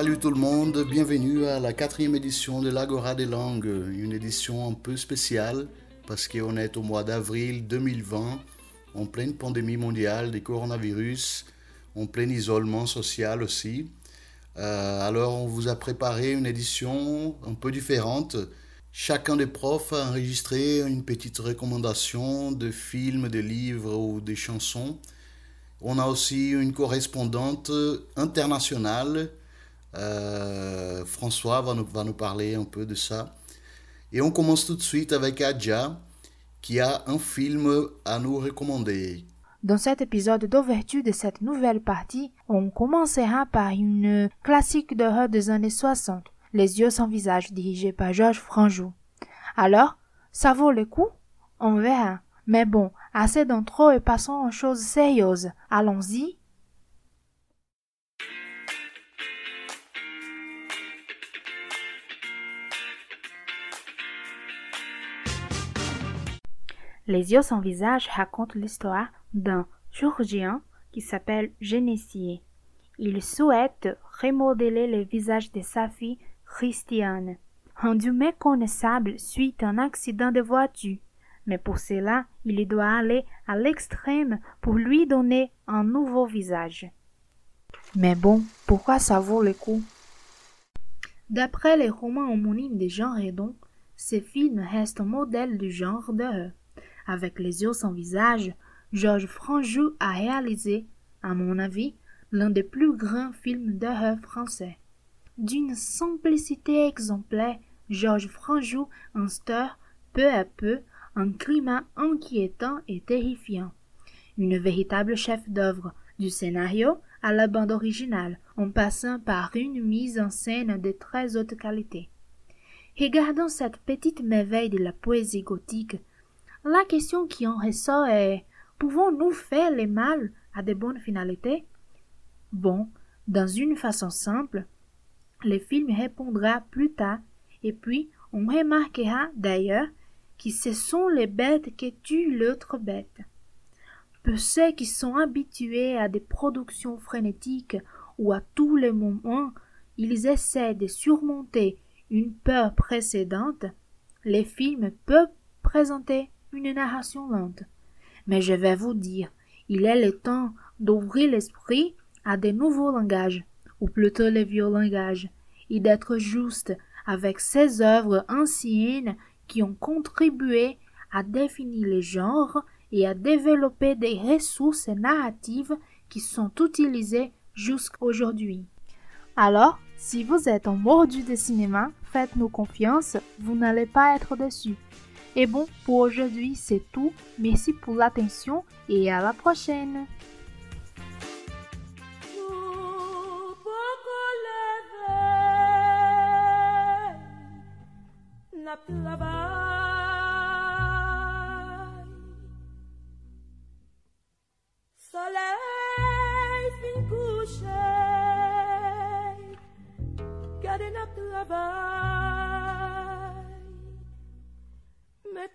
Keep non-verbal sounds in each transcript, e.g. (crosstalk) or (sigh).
Salut tout le monde, bienvenue à la quatrième édition de l'Agora des langues, une édition un peu spéciale parce qu'on est au mois d'avril 2020, en pleine pandémie mondiale du coronavirus, en plein isolement social aussi. Euh, alors on vous a préparé une édition un peu différente. Chacun des profs a enregistré une petite recommandation de films, de livres ou de chansons. On a aussi une correspondante internationale. Euh, François va nous, parler un peu de ça. Et on commence tout de suite avec Adja, qui a un film à nous recommander. Dans cet épisode d'ouverture de cette nouvelle partie, on commencera par une classique d'horreur des années 60, Les yeux sans visage, dirigé par Georges Franjou. Alors, ça vaut le coup? On verra. Mais bon, assez d'intro et passons aux choses sérieuses. Allons-y. Les yeux sans visage racontent l'histoire d'un chirurgien qui s'appelle Génésier. Il souhaite remodeler le visage de sa fille Christiane, rendue méconnaissable suite à un accident de voiture. Mais pour cela, il doit aller à l'extrême pour lui donner un nouveau visage. Mais bon, pourquoi ça vaut le coup? D'après les romans homonymes de Jean Redon, ce film reste un modèle du genre d'horreur. Avec les yeux sans visage, Georges Franjou a réalisé, à mon avis, l'un des plus grands films d'horreur français. D'une simplicité exemplaire, Georges Franjou instaure peu à peu un climat inquiétant et terrifiant. Une véritable chef-d'œuvre, du scénario à la bande originale, en passant par une mise en scène de très haute qualité. Regardons cette petite merveille de la poésie gothique la question qui en ressort est pouvons-nous faire le mal à de bonnes finalités? Bon, dans une façon simple, le film répondra plus tard, et puis on remarquera d'ailleurs que ce sont les bêtes qui tuent l'autre bête. Pour ceux qui sont habitués à des productions frénétiques où à tous les moments ils essaient de surmonter une peur précédente, les films peuvent présenter une narration lente. Mais je vais vous dire, il est le temps d'ouvrir l'esprit à de nouveaux langages, ou plutôt les vieux langages, et d'être juste avec ces œuvres anciennes qui ont contribué à définir les genres et à développer des ressources narratives qui sont utilisées jusqu'aujourd'hui. Alors, si vous êtes en mordu de cinéma, faites-nous confiance, vous n'allez pas être déçus. Et bon, pour aujourd'hui, c'est tout. Merci pour l'attention et à la prochaine.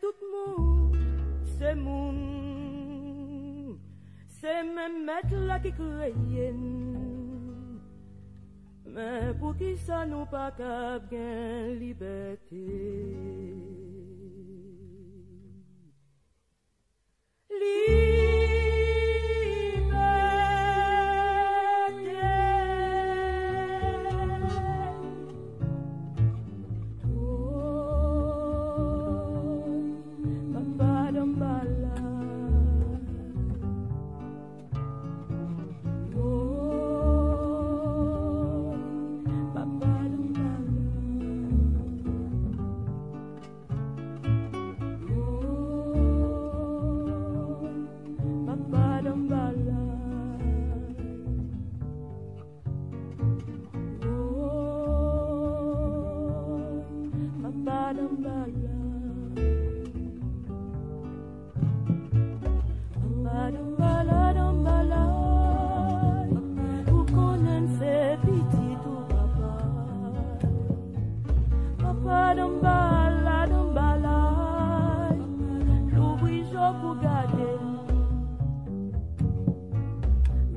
Tout monde, c'est moun, c'est même mettre là qui créent. Mais pour qui ça nous pas cap liberté?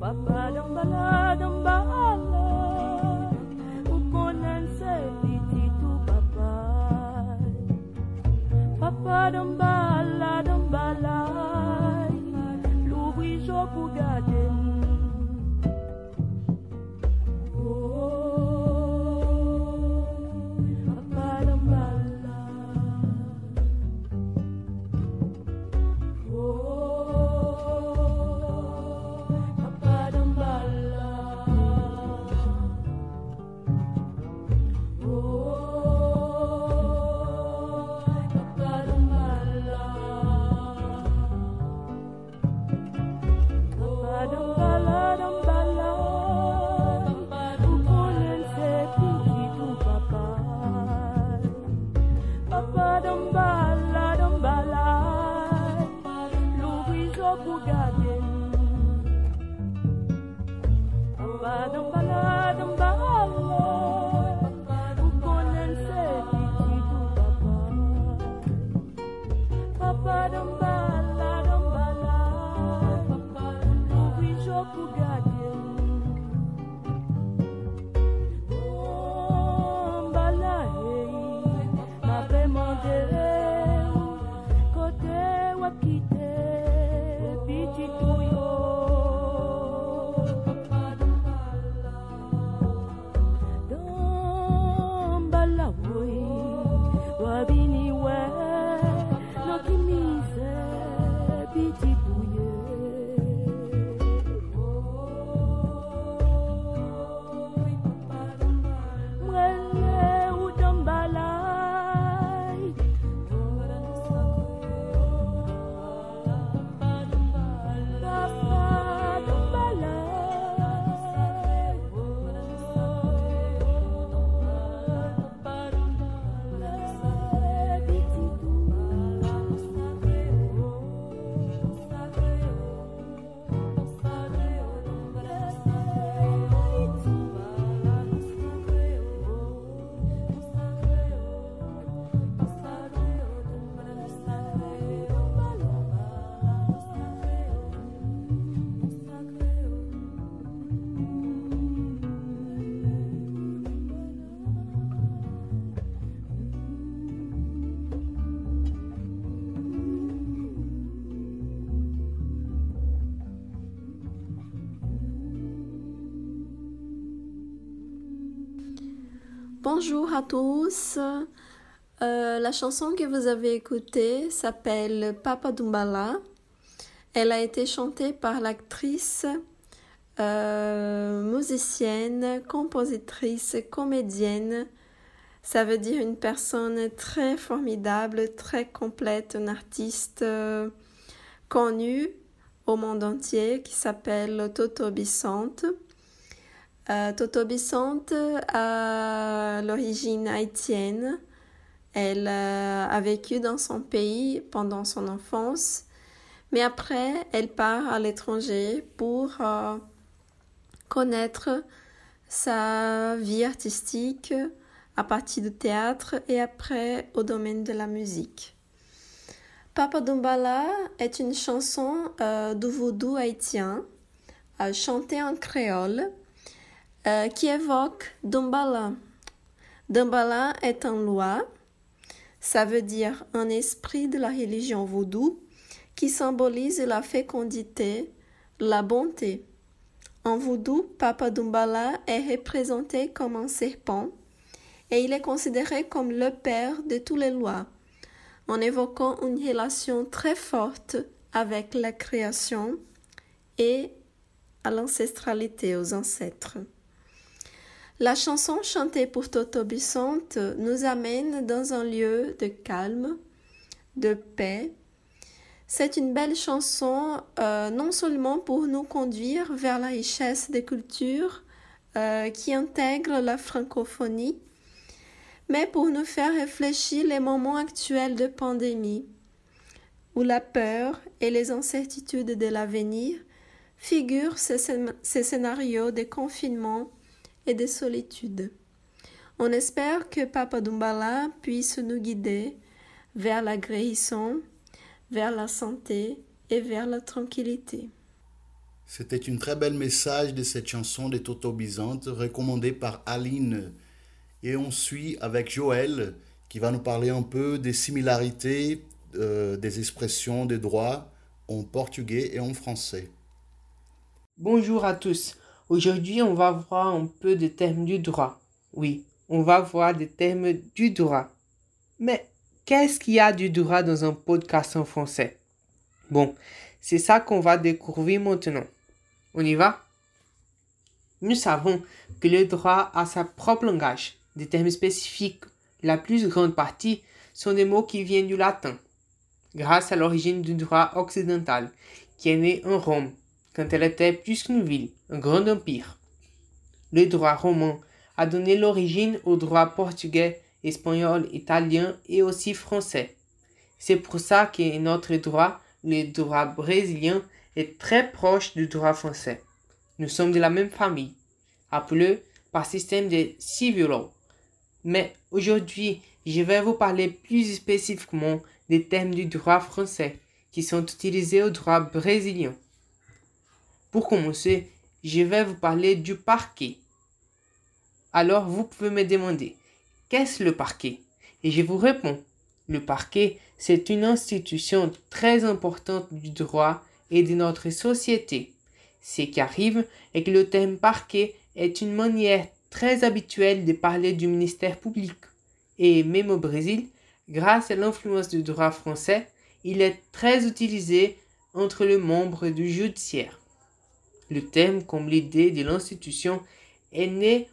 Papa. Bonjour à tous. Euh, la chanson que vous avez écoutée s'appelle Papa Dumbala. Elle a été chantée par l'actrice, euh, musicienne, compositrice, comédienne. Ça veut dire une personne très formidable, très complète, une artiste euh, connue au monde entier qui s'appelle Toto Bissante. Euh, Toto Bissante a l'origine haïtienne. Elle euh, a vécu dans son pays pendant son enfance, mais après, elle part à l'étranger pour euh, connaître sa vie artistique à partir du théâtre et après au domaine de la musique. Papa Dumbala est une chanson de vaudou haïtien chantée en créole euh, qui évoque Dumbala. Dumbala est un loi, ça veut dire un esprit de la religion vaudou qui symbolise la fécondité, la bonté. En vaudou, Papa Dumbala est représenté comme un serpent et il est considéré comme le père de toutes les lois, en évoquant une relation très forte avec la création et à l'ancestralité, aux ancêtres. La chanson chantée pour Toto Bissante nous amène dans un lieu de calme, de paix. C'est une belle chanson euh, non seulement pour nous conduire vers la richesse des cultures euh, qui intègrent la francophonie, mais pour nous faire réfléchir les moments actuels de pandémie, où la peur et les incertitudes de l'avenir figurent ces, ces scénarios de confinement et de solitude. On espère que Papa Dumbala puisse nous guider vers la guérison, vers la santé et vers la tranquillité. C'était une très belle message de cette chanson des Toto Byzantes recommandée par Aline. Et on suit avec Joël qui va nous parler un peu des similarités euh, des expressions des droits en portugais et en français. Bonjour à tous. Aujourd'hui, on va voir un peu des termes du droit. Oui, on va voir des termes du droit. Mais qu'est-ce qu'il y a du droit dans un podcast en français? Bon, c'est ça qu'on va découvrir maintenant. On y va? Nous savons que le droit a sa propre langage, des termes spécifiques. La plus grande partie sont des mots qui viennent du latin, grâce à l'origine du droit occidental, qui est né en Rome, quand elle était plus qu'une ville, un grand empire. Le droit romain a donné l'origine au droit portugais, espagnol, italien et aussi français. C'est pour ça que notre droit, le droit brésilien, est très proche du droit français. Nous sommes de la même famille, appelé par système de civil law. Mais aujourd'hui, je vais vous parler plus spécifiquement des thèmes du droit français qui sont utilisés au droit brésilien. Pour commencer, je vais vous parler du parquet. Alors vous pouvez me demander, qu'est-ce le parquet? Et je vous réponds, le parquet, c'est une institution très importante du droit et de notre société. Ce qui arrive est que le thème parquet est une manière très habituelle de parler du ministère public et même au Brésil, grâce à l'influence du droit français, il est très utilisé entre les membres du judiciaire. Le thème comme l'idée de l'institution est né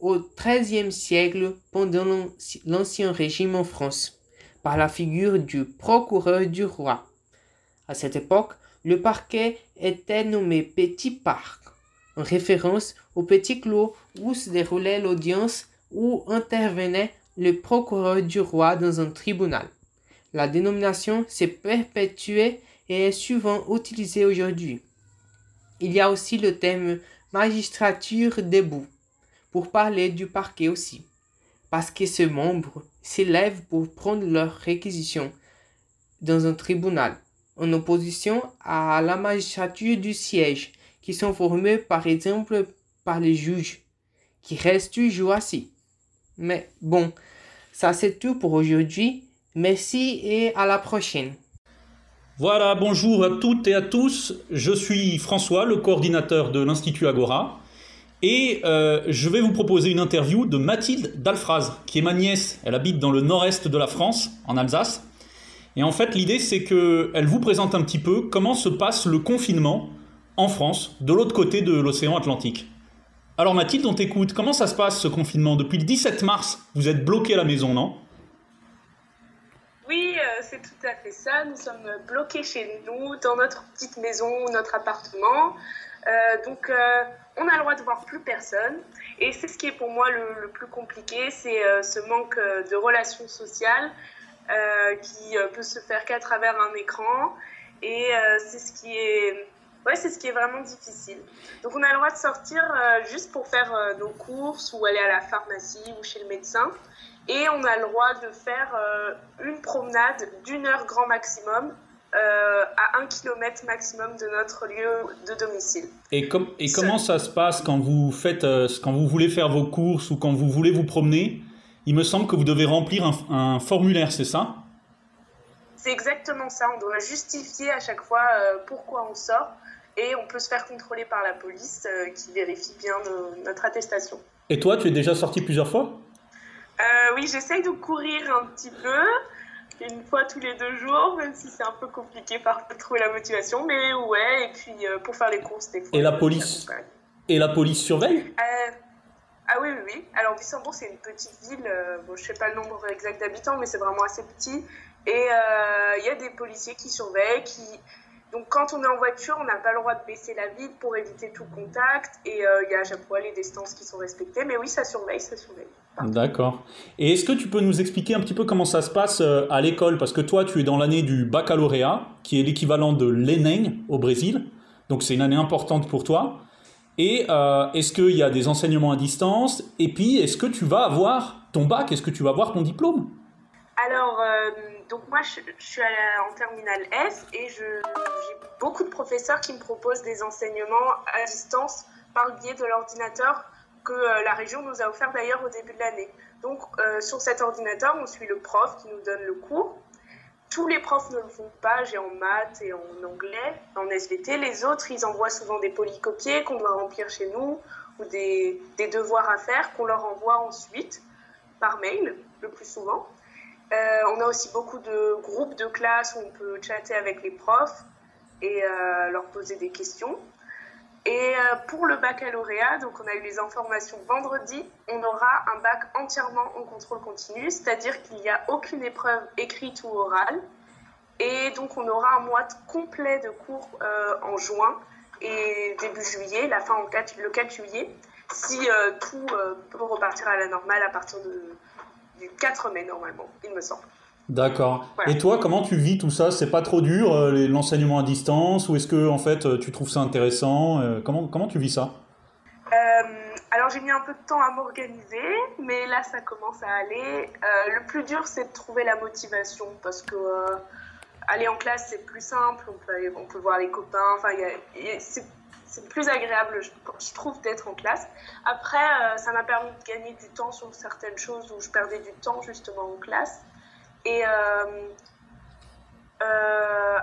au XIIIe siècle pendant l'Ancien Régime en France, par la figure du procureur du roi. À cette époque, le parquet était nommé Petit Parc, en référence au petit clos où se déroulait l'audience où intervenait le procureur du roi dans un tribunal. La dénomination s'est perpétuée et est souvent utilisée aujourd'hui. Il y a aussi le thème magistrature debout pour parler du parquet aussi, parce que ces membres s'élèvent pour prendre leurs réquisitions dans un tribunal, en opposition à la magistrature du siège, qui sont formés par exemple par les juges, qui restent toujours assis. Mais bon, ça c'est tout pour aujourd'hui. Merci et à la prochaine. Voilà, bonjour à toutes et à tous. Je suis François, le coordinateur de l'Institut Agora. Et euh, je vais vous proposer une interview de Mathilde Dalfraz, qui est ma nièce. Elle habite dans le nord-est de la France, en Alsace. Et en fait, l'idée, c'est qu'elle vous présente un petit peu comment se passe le confinement en France, de l'autre côté de l'océan Atlantique. Alors Mathilde, on t'écoute. Comment ça se passe ce confinement? Depuis le 17 mars, vous êtes bloqué à la maison, non? Oui, euh, c'est tout à fait ça. Nous sommes bloqués chez nous, dans notre petite maison, notre appartement. Euh, donc, euh, on a le droit de voir plus personne. Et c'est ce qui est pour moi le, plus compliqué, c'est ce manque de relations sociales qui peut se faire qu'à travers un écran. Et c'est ce qui est Ouais, c'est ce qui est vraiment difficile. Donc on a le droit de sortir juste pour faire nos courses ou aller à la pharmacie ou chez le médecin. Et on a le droit de faire euh, une promenade d'une heure grand maximum à un kilomètre maximum de notre lieu de domicile. Et, et comment ça se passe quand vous faites, quand vous voulez faire vos courses ou quand vous voulez vous promener? Il me semble que vous devez remplir un, un formulaire, c'est ça? C'est exactement ça. On doit justifier à chaque fois pourquoi on sort et on peut se faire contrôler par la police euh, qui vérifie bien notre attestation. Et toi, tu es déjà sorti plusieurs fois? Euh, Oui, j'essaye de courir un petit peu, une fois tous les deux jours, même si c'est un peu compliqué parfois de trouver la motivation, mais ouais, et puis euh, pour faire les courses des fois. Et la police Et la police surveille? Ah oui, oui, oui. Alors, Bissembourg, c'est une petite ville. bon, je ne sais pas le nombre exact d'habitants, mais c'est vraiment assez petit. Et il y a des policiers qui surveillent, qui, donc quand on est en voiture, on n'a pas le droit de baisser la vitre pour éviter tout contact et euh, il y a à chaque fois les distances qui sont respectées. Mais oui, ça surveille, ça surveille. D'accord. Et est-ce que tu peux nous expliquer un petit peu comment ça se passe euh, à l'école? Parce que toi, tu es dans l'année du baccalauréat, qui est l'équivalent de l'ENEM au Brésil. Donc c'est une année importante pour toi. Et euh, est-ce qu'il y a des enseignements à distance? Et puis, est-ce que tu vas avoir ton bac? Est-ce que tu vas avoir ton diplôme? Alors donc moi, je, suis en terminale S et j'ai beaucoup de professeurs qui me proposent des enseignements à distance par le biais de l'ordinateur que euh, la région nous a offert d'ailleurs au début de l'année. Donc euh, sur cet ordinateur, on suit le prof qui nous donne le cours. tous les profs ne le font pas, j'ai en maths et en anglais, en SVT. Les autres, ils envoient souvent des polycopiés qu'on doit remplir chez nous ou des, des devoirs à faire qu'on leur envoie ensuite par mail, le plus souvent. Euh, on a aussi beaucoup de groupes de classe où on peut chatter avec les profs et euh, leur poser des questions. Et euh, pour le baccalauréat, donc on a eu les informations vendredi, on aura un bac entièrement en contrôle continu, c'est-à-dire qu'il n'y a aucune épreuve écrite ou orale. Et donc on aura un mois complet de cours en juin et début juillet, la fin en 4, le 4 juillet, si tout peut repartir à la normale à partir de, 4 mai normalement, il me semble. D'accord. Et toi, comment tu vis tout ça? C'est pas trop dur, euh, l'enseignement à distance Ou est-ce que, en fait, euh, tu trouves ça intéressant euh, comment, comment tu vis ça? Alors, j'ai mis un peu de temps à m'organiser, mais là, ça commence à aller. le plus dur, c'est de trouver la motivation parce que aller en classe, c'est plus simple. On peut, on peut voir les copains. Enfin, c'est c'est plus agréable, je, trouve, d'être en classe. Après, euh, ça m'a permis de gagner du temps sur certaines choses où je perdais du temps justement en classe. Et euh, euh,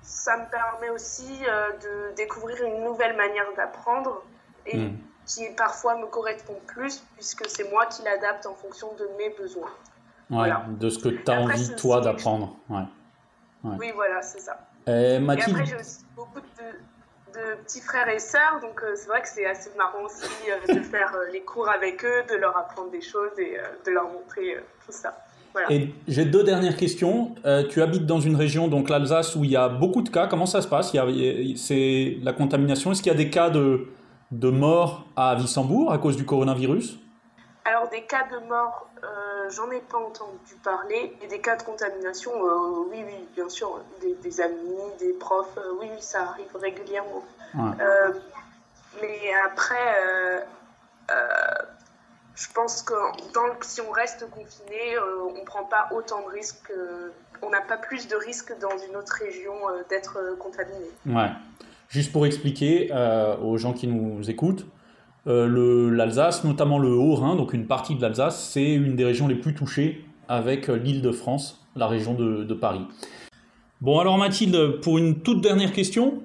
ça me permet aussi de découvrir une nouvelle manière d'apprendre et hmm. qui parfois me correspond plus puisque c'est moi qui l'adapte en fonction de mes besoins. voilà. de ce que tu as envie, toi, d'apprendre. Ouais. Oui, voilà, c'est ça. Et, Mathilde... et après, j'ai aussi beaucoup de de petits frères et sœurs, donc euh, c'est vrai que c'est assez marrant aussi euh, de (laughs) faire euh, les cours avec eux, de leur apprendre des choses et de leur montrer tout ça. Et j'ai deux dernières questions. tu habites dans une région, donc l'Alsace, où il y a beaucoup de cas. Comment ça se passe? C'est la contamination. Est-ce qu'il y a des cas de, de mort à Wissembourg à cause du coronavirus? Alors des cas de mort euh, j'en ai pas entendu parler. Et des cas de contamination, euh, oui, oui, bien sûr, des, amis, des profs, euh, oui, oui, ça arrive régulièrement. mais après, je pense que si on reste confiné, on prend pas autant de risques, on n'a pas plus de risques dans une autre région d'être contaminé. Ouais. Juste pour expliquer aux gens qui nous écoutent, euh, L'Alsace, notamment le Haut-Rhin, donc une partie de l'Alsace, c'est une des régions les plus touchées avec euh, l'île de France, la région de, Paris. Bon alors Mathilde, pour une toute dernière question,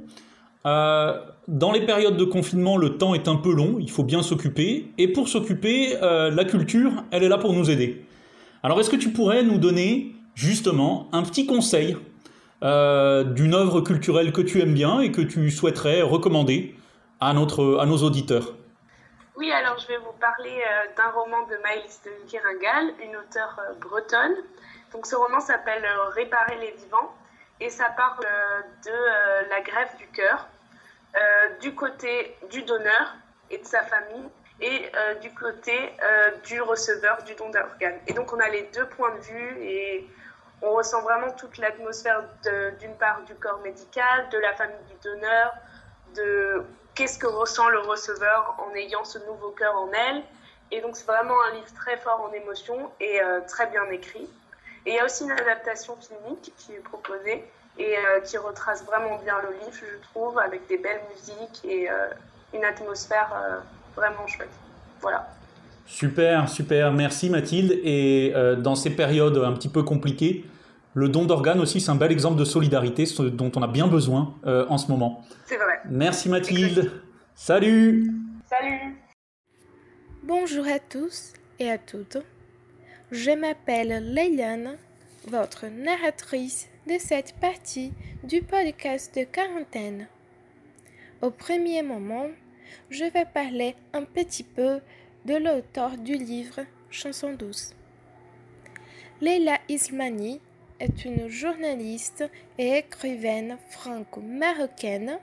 euh, dans les périodes de confinement, le temps est un peu long, il faut bien s'occuper, et pour s'occuper, la culture, elle est là pour nous aider. Alors est-ce que tu pourrais nous donner justement un petit conseil d'une œuvre culturelle que tu aimes bien et que tu souhaiterais recommander à, notre, à nos auditeurs? Oui, alors je vais vous parler euh, d'un roman de Maëlys de Kiringal, une auteure euh, bretonne. Donc ce roman s'appelle euh, Réparer les vivants et ça parle de la greffe du cœur, du côté du donneur et de sa famille et du côté du receveur du don d'organes. Et donc on a les deux points de vue et on ressent vraiment toute l'atmosphère d'une part du corps médical, de la famille du donneur, de qu'est-ce que ressent le receveur en ayant ce nouveau cœur en elle. Et donc c'est vraiment un livre très fort en émotion et euh, très bien écrit. Et il y a aussi une adaptation filmique qui est proposée et euh, qui retrace vraiment bien le livre, je trouve, avec des belles musiques et euh, une atmosphère vraiment chouette. Voilà. Super, super, merci Mathilde. Et dans ces périodes un petit peu compliquées, le don d'organes aussi, c'est un bel exemple de solidarité, ce dont on a bien besoin en ce moment. C'est vrai. Merci Mathilde. Salut. Salut. Bonjour à tous et à toutes. Je m'appelle Leiliane, votre narratrice de cette partie du podcast de quarantaine. Au premier moment, je vais parler un petit peu de l'auteur du livre Chanson douce. Leila Ismani est une journaliste et écrivaine franco-marocaine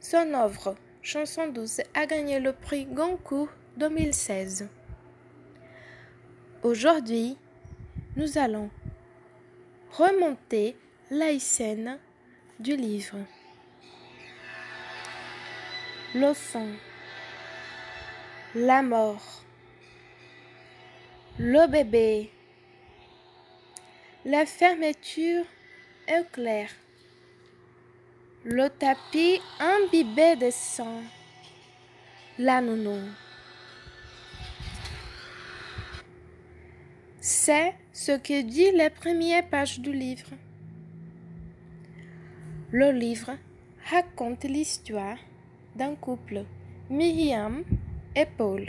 son œuvre Chanson douce a gagné le prix Goncourt 2016. Aujourd'hui, nous allons remonter la scène du livre. Le fond, la mort, le bébé, la fermeture éclair le tapis imbibé de sang. La nounou. C'est ce que dit la première page du livre. Le livre raconte l'histoire d'un couple, Myriam et Paul.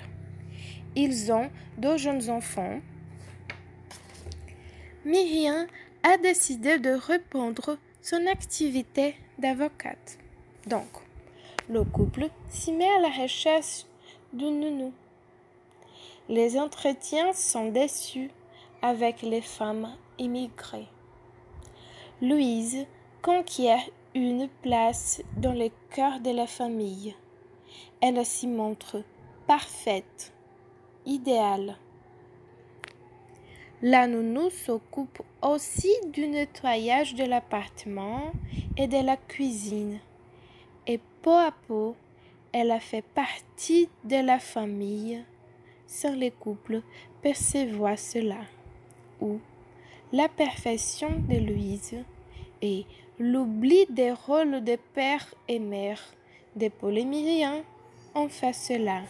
Ils ont deux jeunes enfants. Myriam a décidé de reprendre son activité d'avocate. Donc, le couple s'y met à la recherche d'une nounou. Les entretiens sont déçus avec les femmes immigrées. Louise conquiert une place dans le cœur de la famille. Elle s'y montre parfaite, idéale. La nounou s'occupe aussi du nettoyage de l'appartement et de la cuisine. Et peu à peu, elle a fait partie de la famille sans les couples percevoir cela. Ou la perfection de Louise et l'oubli des rôles de père et mère de Paul et Myriam ont fait cela.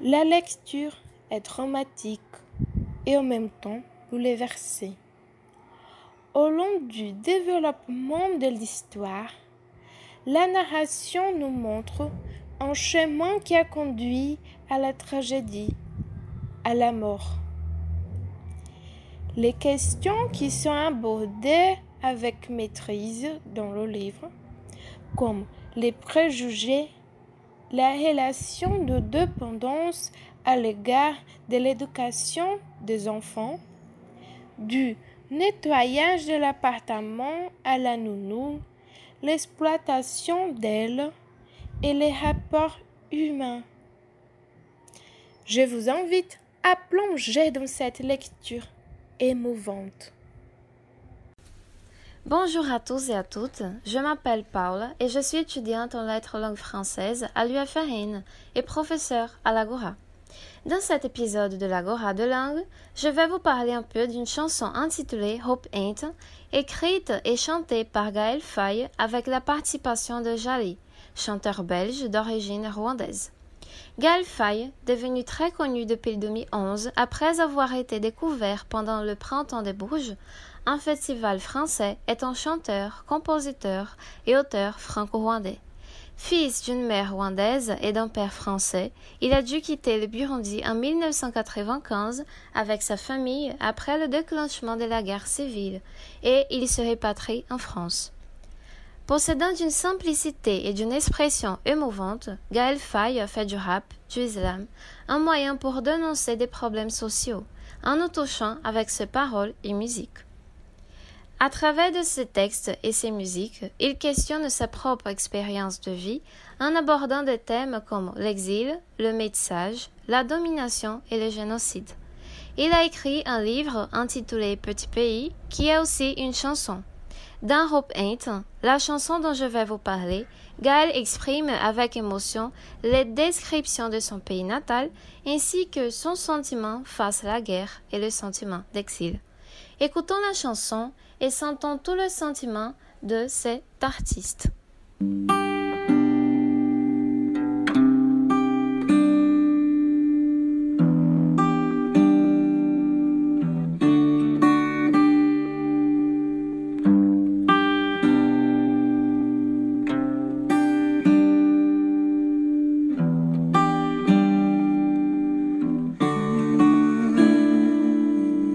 La lecture est dramatique et en même temps bouleversée. Au long du développement de l'histoire, la narration nous montre un chemin qui a conduit à la tragédie, à la mort. Les questions qui sont abordées avec maîtrise dans le livre, comme les préjugés, la relation de dépendance à l'égard de l'éducation des enfants, du nettoyage de l'appartement à la nounou, l'exploitation d'elle et les rapports humains. Je vous invite à plonger dans cette lecture émouvante. Bonjour à tous et à toutes, je m'appelle Paula et je suis étudiante en lettres langue française à l'UFRN et professeure à l'Agora. Dans cet épisode de l'Agora de langue, je vais vous parler un peu d'une chanson intitulée Hope Ain't, écrite et chantée par Gaël Faye avec la participation de Jali, chanteur belge d'origine rwandaise. Gaël Faye, devenu très connu depuis 2011 après avoir été découvert pendant le Printemps des Bourges, un festival français, est un chanteur, compositeur et auteur franco-rwandais. Fils d'une mère rwandaise et d'un père français, il a dû quitter le Burundi en 1995 avec sa famille après le déclenchement de la guerre civile et il se répatrie en France. Possédant d'une simplicité et d'une expression émouvante, Gaël Faye fait du rap, du islam, un moyen pour dénoncer des problèmes sociaux, en nous touchant avec ses paroles et musique. À travers de ses textes et ses musiques, il questionne sa propre expérience de vie en abordant des thèmes comme l'exil, le métissage, la domination et le génocide. Il a écrit un livre intitulé Petit pays, qui est aussi une chanson. Dans Hope Ain't, la chanson dont je vais vous parler, Gaël exprime avec émotion les descriptions de son pays natal ainsi que son sentiment face à la guerre et le sentiment d'exil. Écoutons la chanson et sentons tout le sentiment de cet artiste.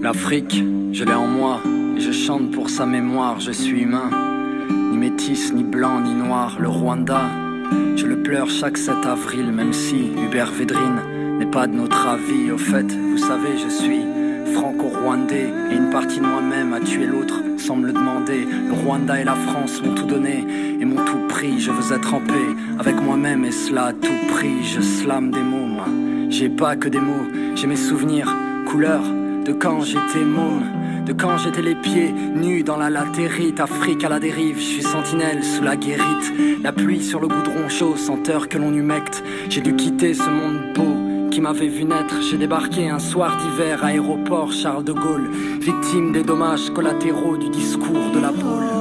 L'Afrique, je l'ai en moi, je chante pour sa mémoire, je suis humain. Ni métis, ni blanc, ni noir, le Rwanda, je le pleure chaque 7 avril, même si Hubert Védrine n'est pas de notre avis. Au fait, vous savez, je suis franco-rwandais, et une partie de moi-même a tué l'autre sans me le demander. Le Rwanda et la France m'ont tout donné et m'ont tout pris. Je veux être en paix avec moi-même et cela à tout prix. Je slame des mots, moi. J'ai pas que des mots, j'ai mes souvenirs, couleurs de quand j'étais môme, de quand j'étais les pieds nus dans la latérite, Afrique à la dérive, je suis sentinelle sous la guérite, la pluie sur le goudron chaud, senteur que l'on humecte, j'ai dû quitter ce monde beau qui m'avait vu naître, j'ai débarqué un soir d'hiver, aéroport Charles de Gaulle, victime des dommages collatéraux du discours de la boule.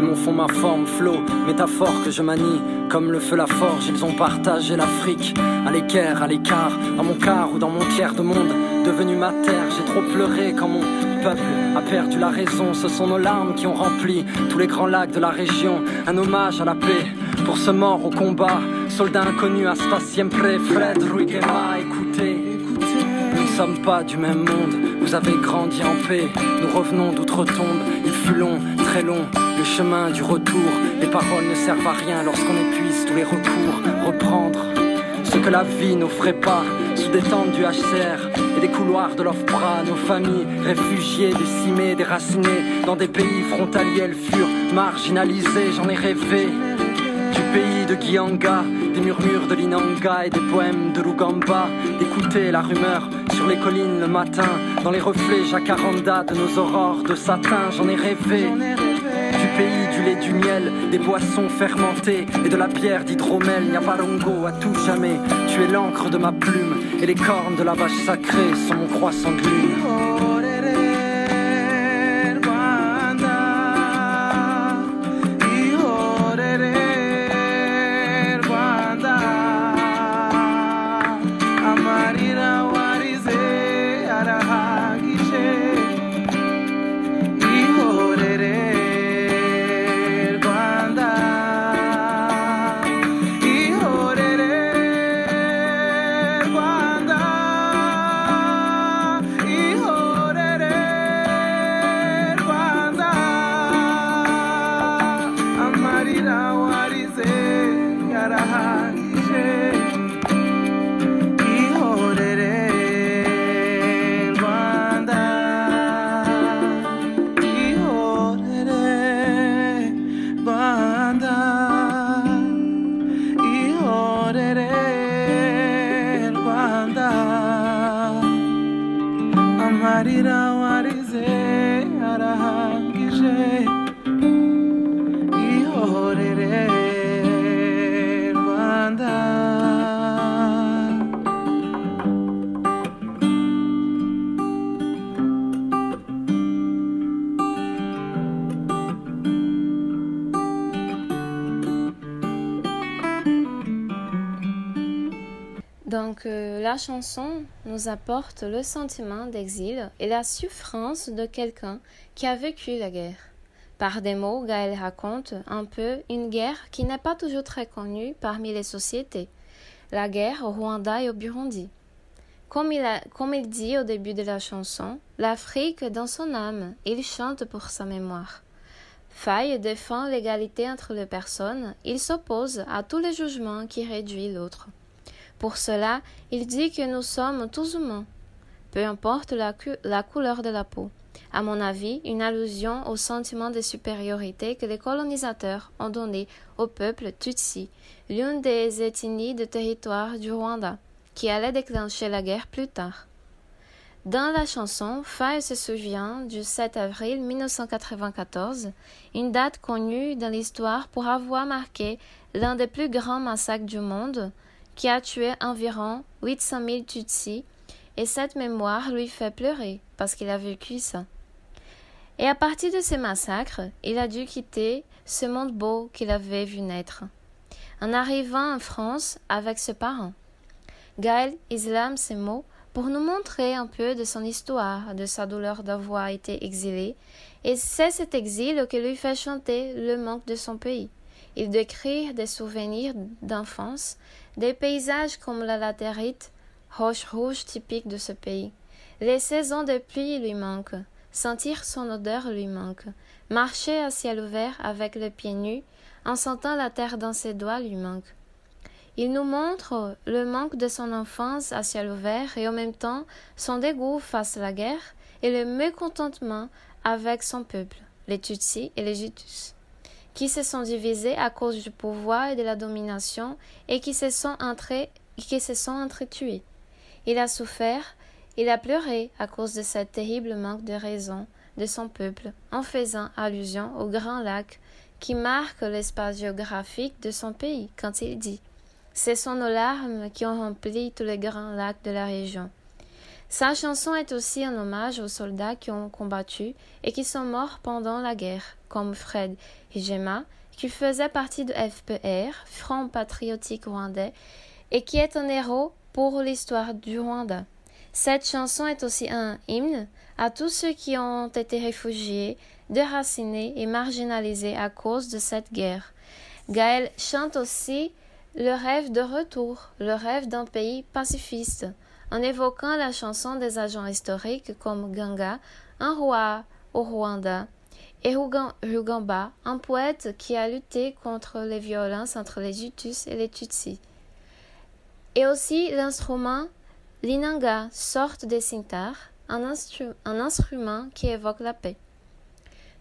C'est mon fond, ma forme, flow, métaphore que je manie. Comme le feu, la forge, ils ont partagé l'Afrique. À l'équerre, à l'écart, dans mon quart ou dans mon tiers de monde. Devenu ma terre, j'ai trop pleuré quand mon peuple a perdu la raison. Ce sont nos larmes qui ont rempli tous les grands lacs de la région. Un hommage à la paix pour ce mort au combat. Soldat inconnu, hasta siempre, Fred Ruigema, écoutez. Nous ne sommes pas du même monde, vous avez grandi en paix. Nous revenons d'outre-tombe, il fut long, très long, le chemin du retour. Les paroles ne servent à rien lorsqu'on épuise tous les recours. Reprendre ce que la vie n'offrait pas, sous des tentes du HCR et des couloirs de l'OFPRA. Nos familles, réfugiées, décimées, déracinées, dans des pays frontaliers, elles furent marginalisées. J'en ai rêvé du pays de Gyanga, des murmures de l'Inanga et des poèmes de Lugamba, d'écouter la rumeur sur les collines le matin, dans les reflets jacaranda de nos aurores de satin, j'en ai rêvé. Du pays du lait, du miel, des boissons fermentées et de la bière d'hydromel, Nyabarongo à tout jamais. Tu es l'encre de ma plume et les cornes de la vache sacrée sont mon croissant de lune. La chanson nous apporte le sentiment d'exil et la souffrance de quelqu'un qui a vécu la guerre. Par des mots, Gaël raconte un peu une guerre qui n'est pas toujours très connue parmi les sociétés, la guerre au Rwanda et au Burundi. Comme il, dit au début de la chanson, l'Afrique dans son âme, il chante pour sa mémoire. Faye défend l'égalité entre les personnes, il s'oppose à tous les jugements qui réduisent l'autre. Pour cela, il dit que nous sommes tous humains, peu importe la, couleur de la peau. À mon avis, une allusion au sentiment de supériorité que les colonisateurs ont donné au peuple Tutsi, l'une des ethnies de territoire du Rwanda, qui allait déclencher la guerre plus tard. Dans la chanson, Faye se souvient du 7 avril 1994, une date connue dans l'histoire pour avoir marqué l'un des plus grands massacres du monde, qui a tué environ 800 000 Tutsis, et cette mémoire lui fait pleurer parce qu'il a vécu ça. Et à partir de ces massacres, il a dû quitter ce monde beau qu'il avait vu naître. En arrivant en France avec ses parents, Gaël islame ces mots pour nous montrer un peu de son histoire, de sa douleur d'avoir été exilé, et c'est cet exil qui lui fait chanter le manque de son pays. Il décrit des souvenirs d'enfance, des paysages comme la latérite, roche rouge typique de ce pays. Les saisons de pluie lui manquent, sentir son odeur lui manque, marcher à ciel ouvert avec les pieds nus, en sentant la terre dans ses doigts lui manque. Il nous montre le manque de son enfance à ciel ouvert et en même temps son dégoût face à la guerre et le mécontentement avec son peuple, les Tutsis et les Hutus, qui se sont divisés à cause du pouvoir et de la domination et qui se sont entrés, qui se sont entretués. Il a souffert, il a pleuré à cause de ce terrible manque de raison de son peuple en faisant allusion au grand lac qui marque l'espace géographique de son pays quand il dit ce sont nos larmes qui ont rempli tous les grands lacs de la région. Sa chanson est aussi un hommage aux soldats qui ont combattu et qui sont morts pendant la guerre, comme Fred Hijema, qui faisait partie de FPR, Front Patriotique Rwandais, et qui est un héros pour l'histoire du Rwanda. Cette chanson est aussi un hymne à tous ceux qui ont été réfugiés, déracinés et marginalisés à cause de cette guerre. Gaël chante aussi le rêve de retour, le rêve d'un pays pacifiste, en évoquant la chanson des agents historiques comme Ganga, un roi au Rwanda, et Rugamba, un poète qui a lutté contre les violences entre les Hutus et les Tutsis. Et aussi l'instrument l'inanga, sorte de cintar, un, un instrument qui évoque la paix.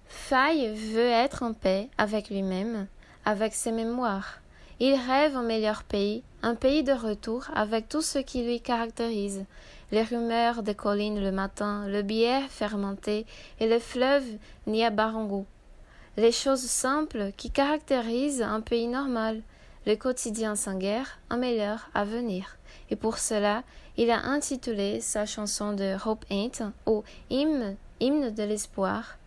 Faye veut être en paix avec lui-même, avec ses mémoires. Il rêve un meilleur pays, un pays de retour avec tout ce qui lui caractérise, les rumeurs des collines le matin, le bière fermenté et le fleuve Niabarango. Les choses simples qui caractérisent un pays normal, le quotidien sans guerre, un meilleur avenir. Et pour cela, il a intitulé sa chanson de Hope Ain't ou hymne, hymne de l'espoir.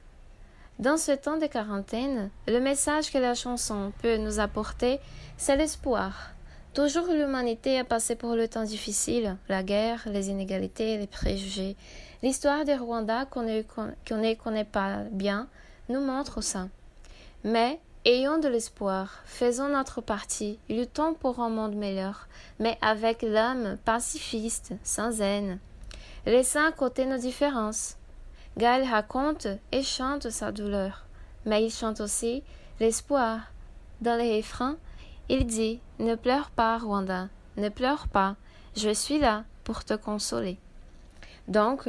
Dans ce temps de quarantaine, le message que la chanson peut nous apporter, c'est l'espoir. Toujours l'humanité a passé pour le temps difficile, la guerre, les inégalités, les préjugés. L'histoire du Rwanda qu'on ne connaît pas bien nous montre ça. Mais ayons de l'espoir, faisons notre partie, luttons pour un monde meilleur, mais avec l'âme pacifiste, sans haine. Laissons à côté nos différences. Gaël raconte et chante sa douleur, mais il chante aussi l'espoir. Dans les refrains, il dit Ne pleure pas, Rwanda, ne pleure pas, je suis là pour te consoler. Donc,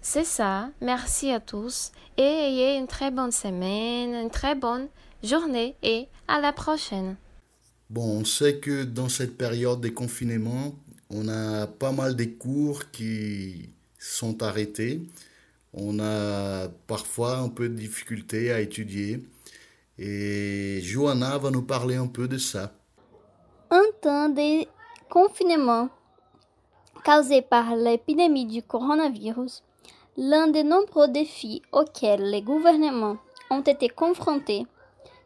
c'est ça, merci à tous et ayez une très bonne semaine, une très bonne journée et à la prochaine. Bon, on sait que dans cette période de confinement, on a pas mal de cours qui sont arrêtés. On a parfois un peu de difficulté à étudier. Et Johanna va nous parler un peu de ça. Un temps de confinement causé par l'épidémie du coronavirus, l'un des nombreux défis auxquels les gouvernements ont été confrontés,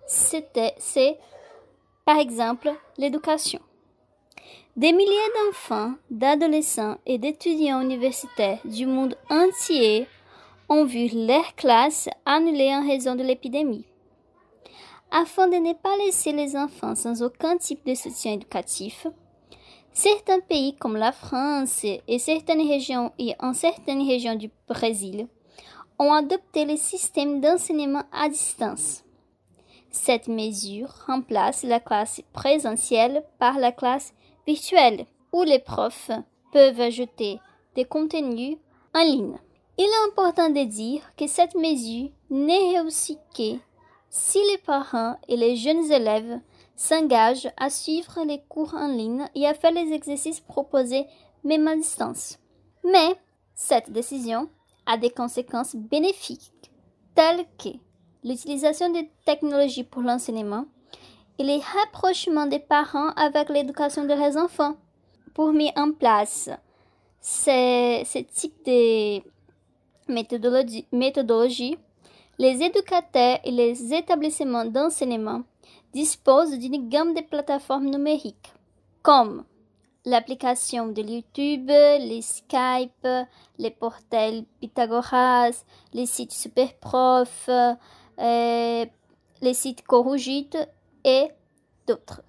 c'est, par exemple, l'éducation. Des milliers d'enfants, d'adolescents et d'étudiants universitaires du monde entier ont vu leurs classes annulées en raison de l'épidémie afin de ne pas laisser les enfants sans aucun type de soutien éducatif. Certains pays comme la France et certaines régions et en certaines régions du Brésil ont adopté le système d'enseignement à distance. Cette mesure remplace la classe présentielle par la classe virtuelle, où les profs peuvent ajouter des contenus en ligne. Il est important de dire que cette mesure n'est réussie que si les parents et les jeunes élèves s'engagent à suivre les cours en ligne et à faire les exercices proposés même à distance. Mais cette décision a des conséquences bénéfiques telles que l'utilisation des technologies pour l'enseignement et les rapprochements des parents avec l'éducation de leurs enfants. Pour mettre en place ce, type de méthodologie, les éducateurs et les établissements d'enseignement disposent d'une gamme de plateformes numériques comme l'application de YouTube, les Skype, les portails Pythagoras, les sites Superprof, euh, les sites Corugit et d'autres.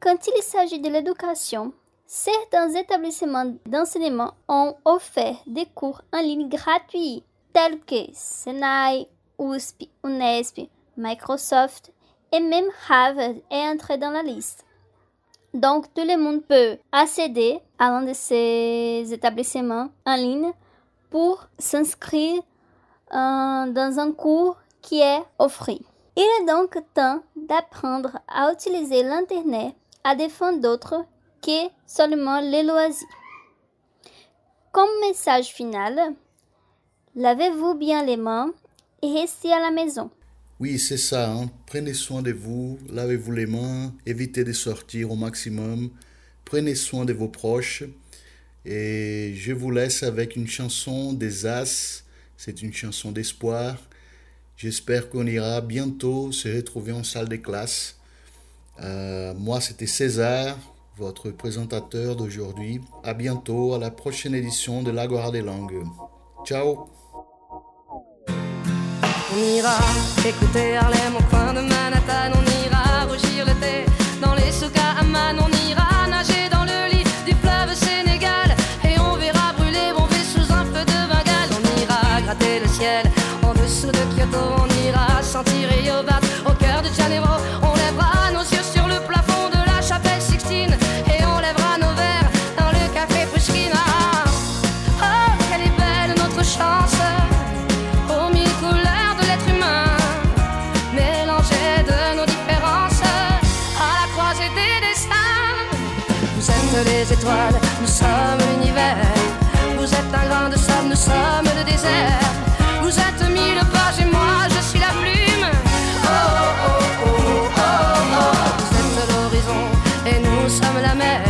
Quand il s'agit de l'éducation, certains établissements d'enseignement ont offert des cours en ligne gratuits tels que Senai, USP, Unesp, Microsoft et même Harvard est entré dans la liste. Donc tout le monde peut accéder à l'un de ces établissements en ligne pour s'inscrire euh, dans un cours qui est offert. Il est donc temps d'apprendre à utiliser l'Internet à des fins d'autres seulement les loisirs. Comme message final, lavez-vous bien les mains et restez à la maison. Oui, c'est ça. Hein. Prenez soin de vous, lavez-vous les mains, évitez de sortir au maximum, prenez soin de vos proches Et je vous laisse avec une chanson des As. C'est une chanson d'espoir. J'espère qu'on ira bientôt se retrouver en salle de classe. Euh, moi, c'était César, votre présentateur d'aujourd'hui. À bientôt, à la prochaine édition de l'Agora des langues. Ciao On ira écouter Harlem au coin de Manhattan, on ira rougir le thé dans les souks à on ira nager dans le lit du fleuve Sénégal et on verra brûler bomber sous un feu de Bengale. On ira gratter le ciel en dessous de Kyoto, on ira sentir battre au cœur de Janeiro. On nous sommes l'univers. Vous êtes un grain de sable, nous sommes le désert. Vous êtes mille pages et moi je suis la plume. Oh oh oh oh oh. Vous êtes l'horizon et nous sommes la mer.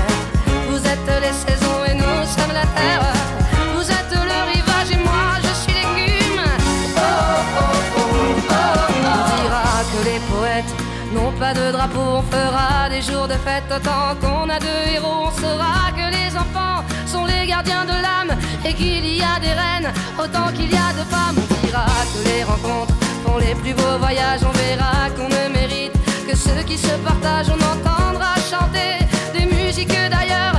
Vous êtes les saisons et nous sommes la terre. Vous êtes le rivage et moi je suis l'écume. Oh oh oh oh. On dira que les poètes n'ont pas de drapeau. On fera des jours de fête autant qu'on a de héros. Que les enfants sont les gardiens de l'âme et qu'il y a des reines autant qu'il y a de femmes. On dira que les rencontres font les plus beaux voyages. On verra qu'on ne mérite que ceux qui se partagent. On entendra chanter des musiques d'ailleurs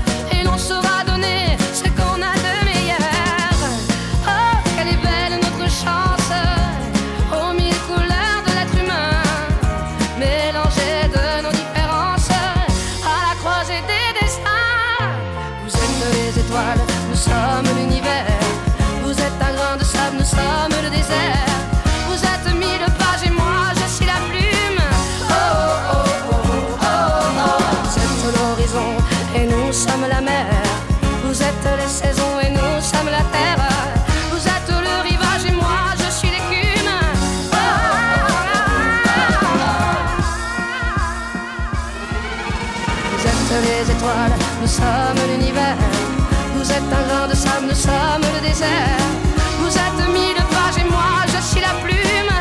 nous sommes l'univers. Vous êtes un grain de sable, nous sommes le désert. Vous êtes mille pages et moi je suis la plume. Oh oh oh oh oh. oh. Vous êtes l'horizon et nous sommes la mer. Vous êtes les saisons et nous sommes la terre. Vous êtes le rivage et moi je suis l'écume. Vous êtes les étoiles, nous sommes l'univers. Êtes un grain de sable, nous sommes le désert. Vous êtes mille pages et moi je suis la plume.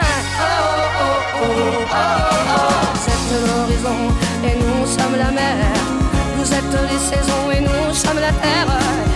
Oh oh. oh. Vous êtes l'horizon et nous sommes la mer. Vous êtes les saisons et nous sommes la terre.